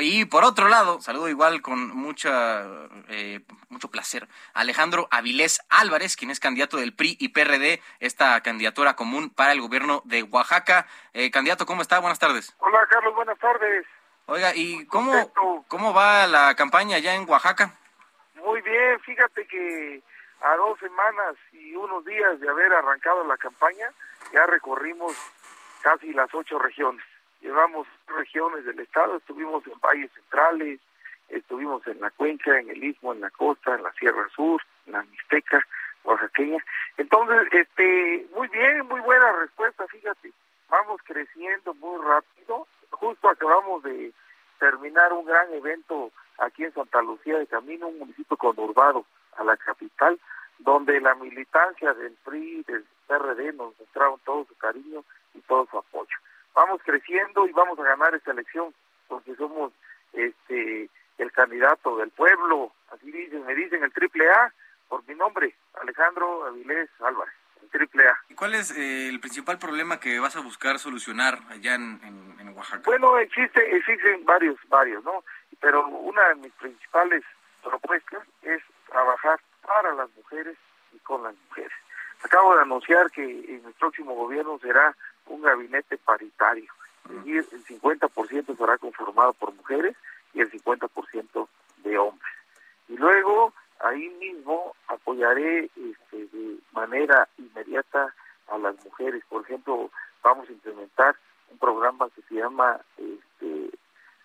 Y por otro lado, saludo igual con mucha, eh, mucho placer a Alejandro Avilés Álvarez, quien es candidato del PRI y PRD, esta candidatura común para el gobierno de Oaxaca. Eh, candidato, ¿cómo está? Buenas tardes. Hola, Carlos, buenas tardes. Oiga, ¿y cómo, cómo va la campaña allá en Oaxaca? Muy bien, fíjate que a dos semanas y unos días de haber arrancado la campaña, ya recorrimos casi las ocho regiones. Llevamos regiones del estado, estuvimos en valles centrales, estuvimos en la cuenca, en el istmo, en la costa, en la Sierra Sur, en la Mixteca, oaxaqueña. Entonces, este, muy bien, muy buena respuesta, fíjate, vamos creciendo muy rápido. Justo acabamos de terminar un gran evento aquí en Santa Lucía de Camino, un municipio conurbado a la capital, donde la militancia del PRI, del PRD nos mostraron todo su cariño y todo su apoyo. Vamos creciendo y vamos a ganar esta elección, porque somos este el candidato del pueblo, así dicen, me dicen el triple A, por mi nombre, Alejandro Avilés Álvarez, el triple A. ¿Y cuál es eh, el principal problema que vas a buscar solucionar allá en, en, en Oaxaca? Bueno, existe, existen varios, varios, ¿no? Pero una de mis principales propuestas es trabajar para las mujeres y con las mujeres. Acabo de anunciar que en el próximo gobierno será un gabinete paritario, es decir, el 50% será conformado por mujeres y el 50% de hombres. Y luego, ahí mismo, apoyaré este, de manera inmediata a las mujeres. Por ejemplo, vamos a implementar un programa que se llama este,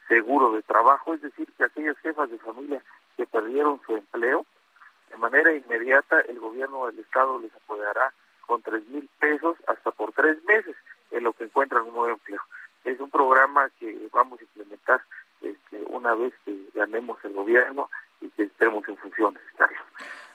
seguro de trabajo, es decir, que aquellas jefas de familia que perdieron su empleo, de manera inmediata el gobierno del estado les apoyará con tres mil pesos hasta por tres meses en lo que encuentran un nuevo empleo. Es un programa que vamos a implementar este, una vez que ganemos el gobierno y que estemos en funciones.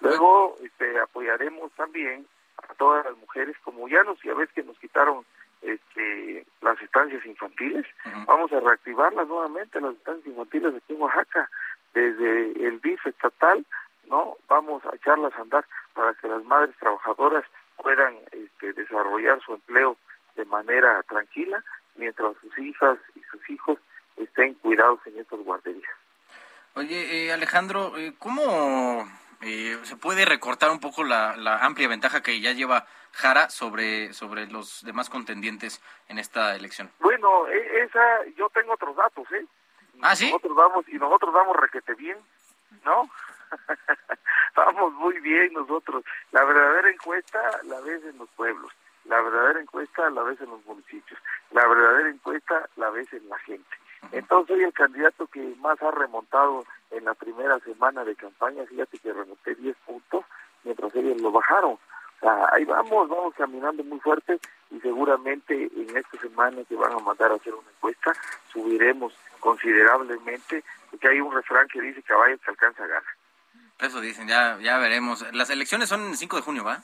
Luego este, apoyaremos también a todas las mujeres, como ya nos, ya ves que nos quitaron este, las estancias infantiles, vamos a reactivarlas nuevamente, las estancias infantiles aquí en Oaxaca, desde el DIF estatal, ¿no? Vamos a echarlas a andar para que las madres trabajadoras puedan este, desarrollar su empleo de manera tranquila, mientras sus hijas y sus hijos estén cuidados en estas guarderías. Oye, eh, Alejandro, eh, ¿cómo eh, se puede recortar un poco la, la, amplia ventaja que ya lleva Jara sobre, sobre los demás contendientes en esta elección? Bueno, e, esa, yo tengo otros datos, ¿eh? ¿Ah, sí? Nosotros vamos, y nosotros vamos requete bien, ¿no? vamos muy bien nosotros. La verdadera encuesta la ves en los pueblos, la verdadera encuesta la ves en los municipios, la verdadera encuesta la ves en la gente. Entonces soy el candidato que más ha remontado en la primera semana de campaña, fíjate que remonté 10 puntos, mientras ellos lo bajaron. O sea, ahí vamos, vamos caminando muy fuerte y seguramente en esta semana que van a mandar a hacer una encuesta subiremos considerablemente, porque hay un refrán que dice caballo que alcanza gana. Eso dicen, ya, ya veremos. Las elecciones son el 5 de junio, ¿va?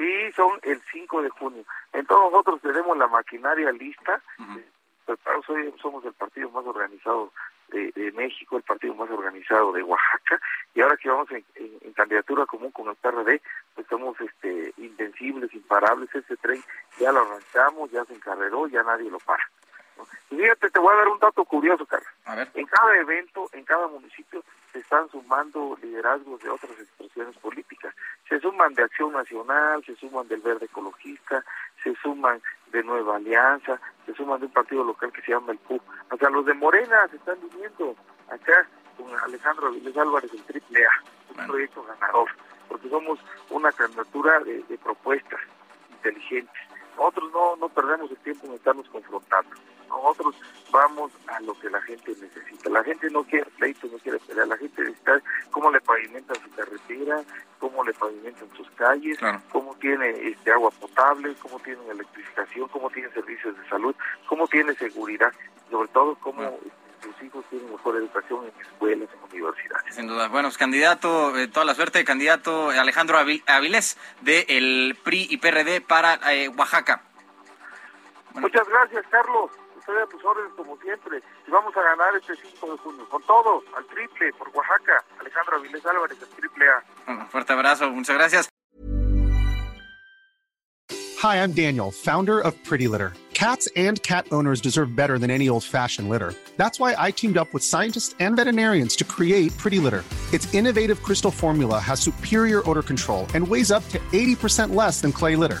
Sí, son el 5 de junio. Entonces nosotros tenemos la maquinaria lista. Uh -huh. soy, somos el partido más organizado de, de, México, el partido más organizado de Oaxaca, y ahora que vamos en, en, en candidatura común con el PRD, pues somos este, invencibles, imparables. Ese tren ya lo arrancamos, ya se encarreró, ya nadie lo para. Y fíjate, te voy a dar un dato curioso, Carlos. En cada evento, en cada municipio, se están sumando liderazgos de otras suman de Acción Nacional, se suman del Verde Ecologista, se suman de Nueva Alianza, se suman de un partido local que se llama el PU. O sea, los de Morena se están viniendo acá con Alejandro Avilés Álvarez, el Triple A, un bueno. proyecto ganador, porque somos una candidatura de, de propuestas inteligentes. Nosotros no, no perdemos el tiempo en estarnos confrontando nosotros vamos a lo que la gente necesita. La gente no quiere pleito, no quiere pelear, la gente pavimentan su carretera, cómo le pavimentan sus calles, claro. cómo tiene este agua potable, cómo tienen electrificación, cómo tienen servicios de salud, cómo tiene seguridad, sobre todo cómo sus hijos tienen mejor educación en escuelas, en universidades. Sin duda. Bueno, pues candidato, eh, toda la suerte, candidato Alejandro Avilés del PRI y PRD para eh, Oaxaca. Muchas gracias, Carlos. Estoy a tus órdenes como siempre. Y vamos a ganar este 5 de junio. Con todo, al triple, por Oaxaca. Alejandro Avilés Álvarez, al triple A. Un fuerte abrazo, muchas gracias. Hi, I'm Daniel, founder of Pretty Litter. Cats and cat owners deserve better than any old-fashioned litter. That's why I teamed up with scientists and veterinarians to create Pretty Litter. Its innovative crystal formula has superior odor control and weighs up to 80% less than clay litter.